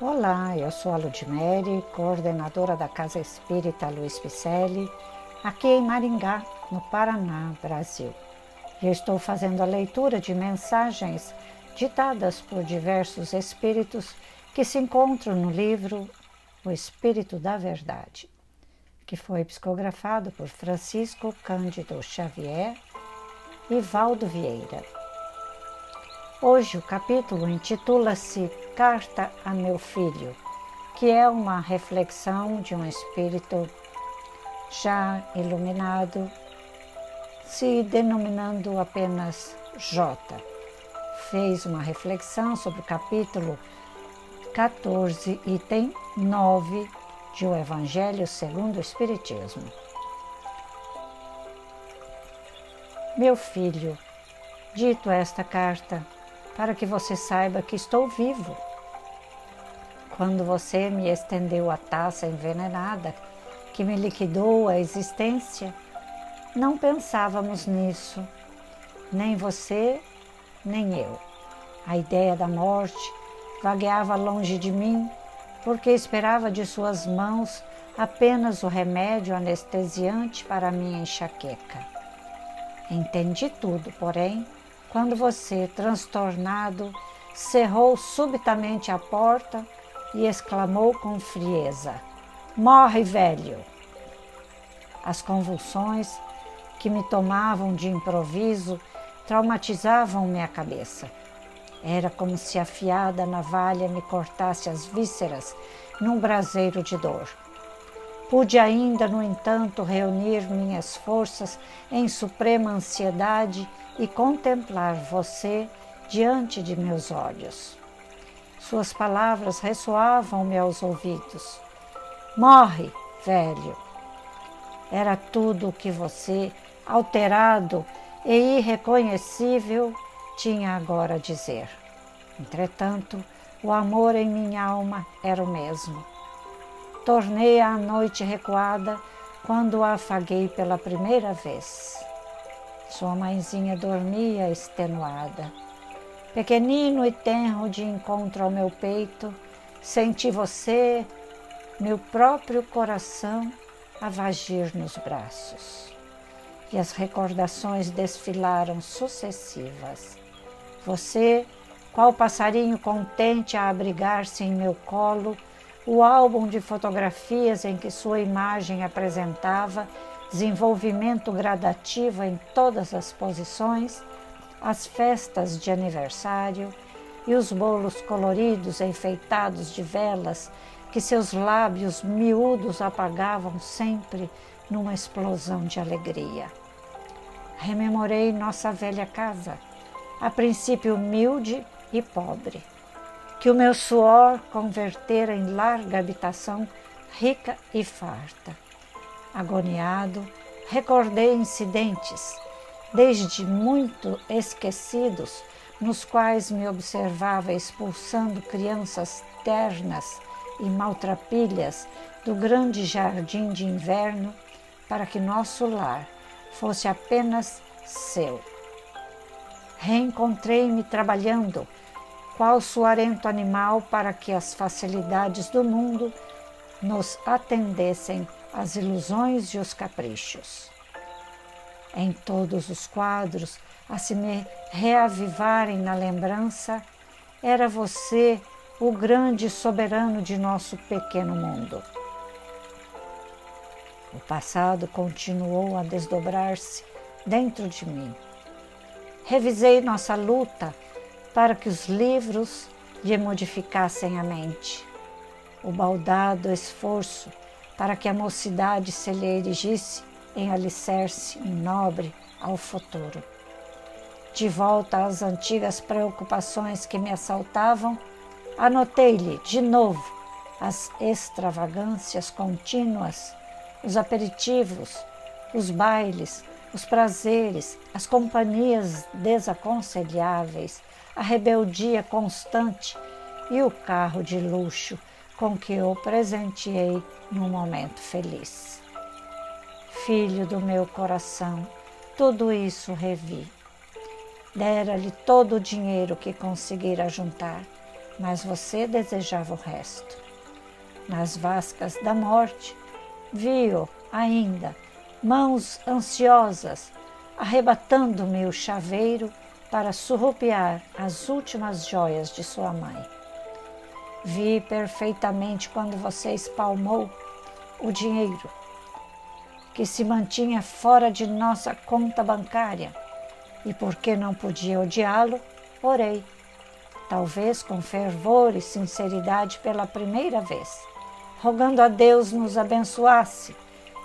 Olá, eu sou a Ludmere, coordenadora da Casa Espírita Luiz Picelli, aqui em Maringá, no Paraná, Brasil. E estou fazendo a leitura de mensagens ditadas por diversos espíritos que se encontram no livro O Espírito da Verdade, que foi psicografado por Francisco Cândido Xavier e Valdo Vieira. Hoje o capítulo intitula-se Carta a Meu Filho, que é uma reflexão de um espírito já iluminado, se denominando apenas J. Fez uma reflexão sobre o capítulo 14, item 9 de O Evangelho segundo o Espiritismo. Meu filho, dito esta carta, para que você saiba que estou vivo. Quando você me estendeu a taça envenenada que me liquidou a existência, não pensávamos nisso, nem você, nem eu. A ideia da morte vagueava longe de mim, porque esperava de suas mãos apenas o remédio anestesiante para minha enxaqueca. Entendi tudo, porém, quando você, transtornado, cerrou subitamente a porta e exclamou com frieza: Morre, velho! As convulsões que me tomavam de improviso traumatizavam minha cabeça. Era como se afiada navalha me cortasse as vísceras num braseiro de dor. Pude ainda, no entanto, reunir minhas forças em suprema ansiedade e contemplar você diante de meus olhos. Suas palavras ressoavam-me aos ouvidos. Morre, velho. Era tudo o que você, alterado e irreconhecível, tinha agora a dizer. Entretanto, o amor em minha alma era o mesmo. Tornei a noite recuada quando a afaguei pela primeira vez. Sua mãezinha dormia extenuada. Pequenino e tenro de encontro ao meu peito, senti você, meu próprio coração, a vagir nos braços. E as recordações desfilaram sucessivas. Você, qual passarinho contente a abrigar-se em meu colo, o álbum de fotografias em que sua imagem apresentava desenvolvimento gradativo em todas as posições, as festas de aniversário e os bolos coloridos enfeitados de velas que seus lábios miúdos apagavam sempre numa explosão de alegria. Rememorei nossa velha casa, a princípio humilde e pobre, que o meu suor convertera em larga habitação rica e farta agoniado, recordei incidentes, desde muito esquecidos, nos quais me observava expulsando crianças ternas e maltrapilhas do grande jardim de inverno para que nosso lar fosse apenas seu. Reencontrei-me trabalhando, qual suarento animal para que as facilidades do mundo nos atendessem as ilusões e os caprichos. Em todos os quadros, a se me reavivarem na lembrança, era você o grande soberano de nosso pequeno mundo. O passado continuou a desdobrar-se dentro de mim. Revisei nossa luta para que os livros lhe modificassem a mente. O baldado esforço para que a mocidade se lhe erigisse em alicerce nobre ao futuro. De volta às antigas preocupações que me assaltavam, anotei-lhe de novo as extravagâncias contínuas, os aperitivos, os bailes, os prazeres, as companhias desaconselháveis, a rebeldia constante e o carro de luxo com que eu presenteei num momento feliz. Filho do meu coração, tudo isso revi. Dera-lhe todo o dinheiro que conseguira juntar, mas você desejava o resto. Nas vascas da morte, viu ainda mãos ansiosas arrebatando-me o chaveiro para surrupiar as últimas joias de sua mãe. Vi perfeitamente quando você espalmou o dinheiro que se mantinha fora de nossa conta bancária e porque não podia odiá-lo, orei, talvez com fervor e sinceridade pela primeira vez, rogando a Deus nos abençoasse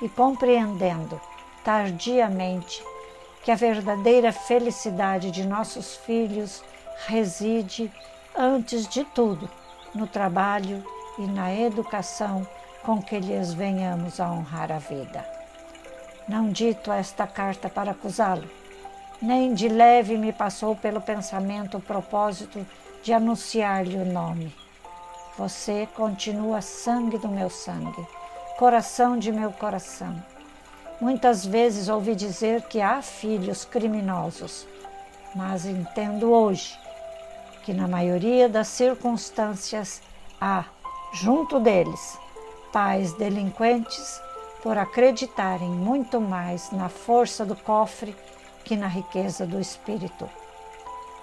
e compreendendo tardiamente que a verdadeira felicidade de nossos filhos reside, antes de tudo, no trabalho e na educação com que lhes venhamos a honrar a vida. Não dito esta carta para acusá-lo, nem de leve me passou pelo pensamento o propósito de anunciar-lhe o nome. Você continua sangue do meu sangue, coração de meu coração. Muitas vezes ouvi dizer que há filhos criminosos, mas entendo hoje que na maioria das circunstâncias há, junto deles, pais delinquentes por acreditarem muito mais na força do cofre que na riqueza do espírito,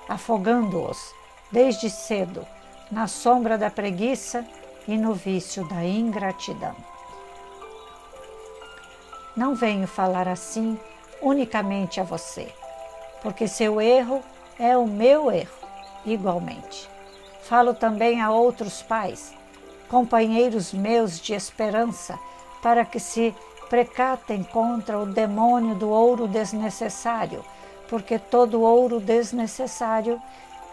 afogando-os desde cedo na sombra da preguiça e no vício da ingratidão. Não venho falar assim unicamente a você, porque seu erro é o meu erro, igualmente. Falo também a outros pais, companheiros meus de esperança, para que se precatem contra o demônio do ouro desnecessário, porque todo ouro desnecessário,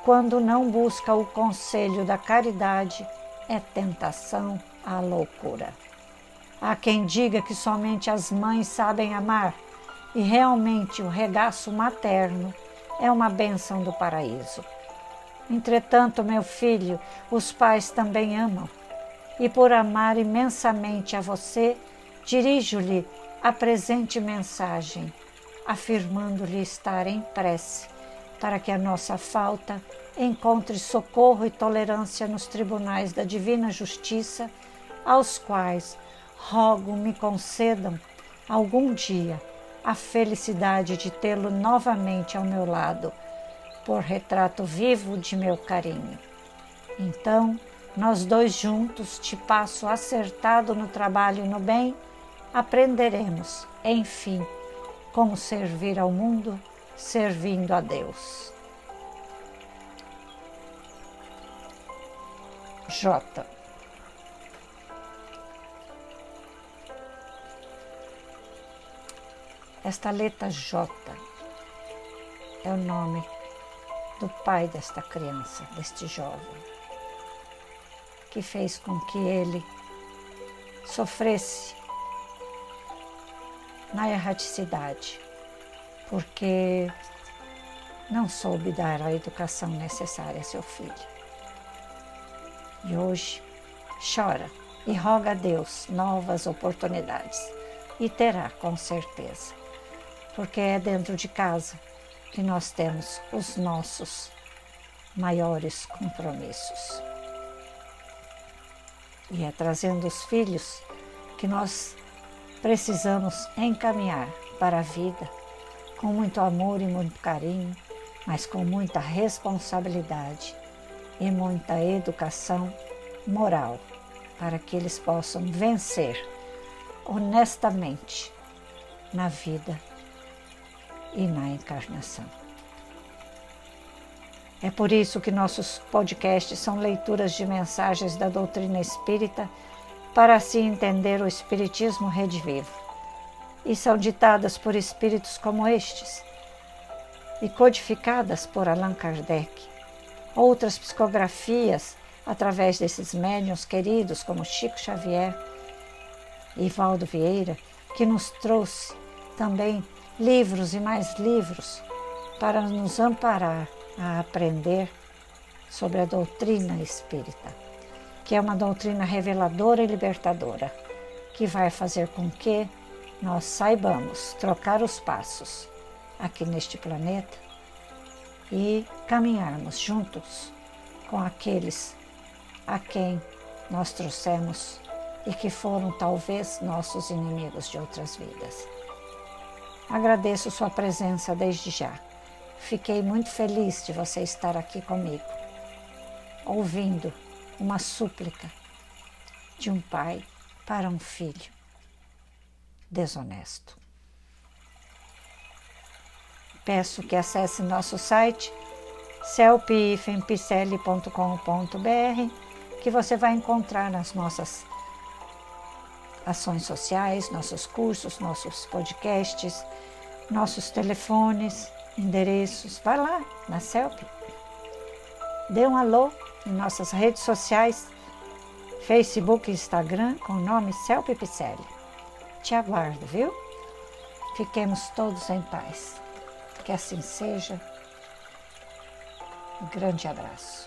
quando não busca o conselho da caridade, é tentação à loucura. Há quem diga que somente as mães sabem amar, e realmente o regaço materno é uma bênção do paraíso. Entretanto, meu filho, os pais também amam, e por amar imensamente a você, Dirijo-lhe a presente mensagem, afirmando-lhe estar em prece, para que a nossa falta encontre socorro e tolerância nos tribunais da divina justiça, aos quais rogo me concedam algum dia a felicidade de tê-lo novamente ao meu lado, por retrato vivo de meu carinho. Então, nós dois juntos te passo acertado no trabalho e no bem aprenderemos, enfim, como servir ao mundo servindo a Deus. J. Esta letra J é o nome do pai desta criança, deste jovem, que fez com que ele sofresse na erraticidade, porque não soube dar a educação necessária a seu filho. E hoje chora e roga a Deus novas oportunidades, e terá com certeza, porque é dentro de casa que nós temos os nossos maiores compromissos. E é trazendo os filhos que nós precisamos encaminhar para a vida com muito amor e muito carinho, mas com muita responsabilidade e muita educação moral para que eles possam vencer honestamente na vida e na encarnação. É por isso que nossos podcasts são leituras de mensagens da doutrina espírita para assim entender o Espiritismo redivivo. E são ditadas por espíritos como estes e codificadas por Allan Kardec. Outras psicografias através desses médiuns queridos como Chico Xavier e Valdo Vieira, que nos trouxe também livros e mais livros para nos amparar a aprender sobre a doutrina espírita que é uma doutrina reveladora e libertadora, que vai fazer com que nós saibamos trocar os passos aqui neste planeta e caminharmos juntos com aqueles a quem nós trouxemos e que foram talvez nossos inimigos de outras vidas. Agradeço sua presença desde já. Fiquei muito feliz de você estar aqui comigo, ouvindo uma súplica de um pai para um filho desonesto. Peço que acesse nosso site celpifempicele.com.br que você vai encontrar nas nossas ações sociais, nossos cursos, nossos podcasts, nossos telefones, endereços. Vai lá na CELP. Dê um alô em nossas redes sociais, Facebook e Instagram, com o nome Celp Picelli. Te aguardo, viu? Fiquemos todos em paz. Que assim seja. Um grande abraço.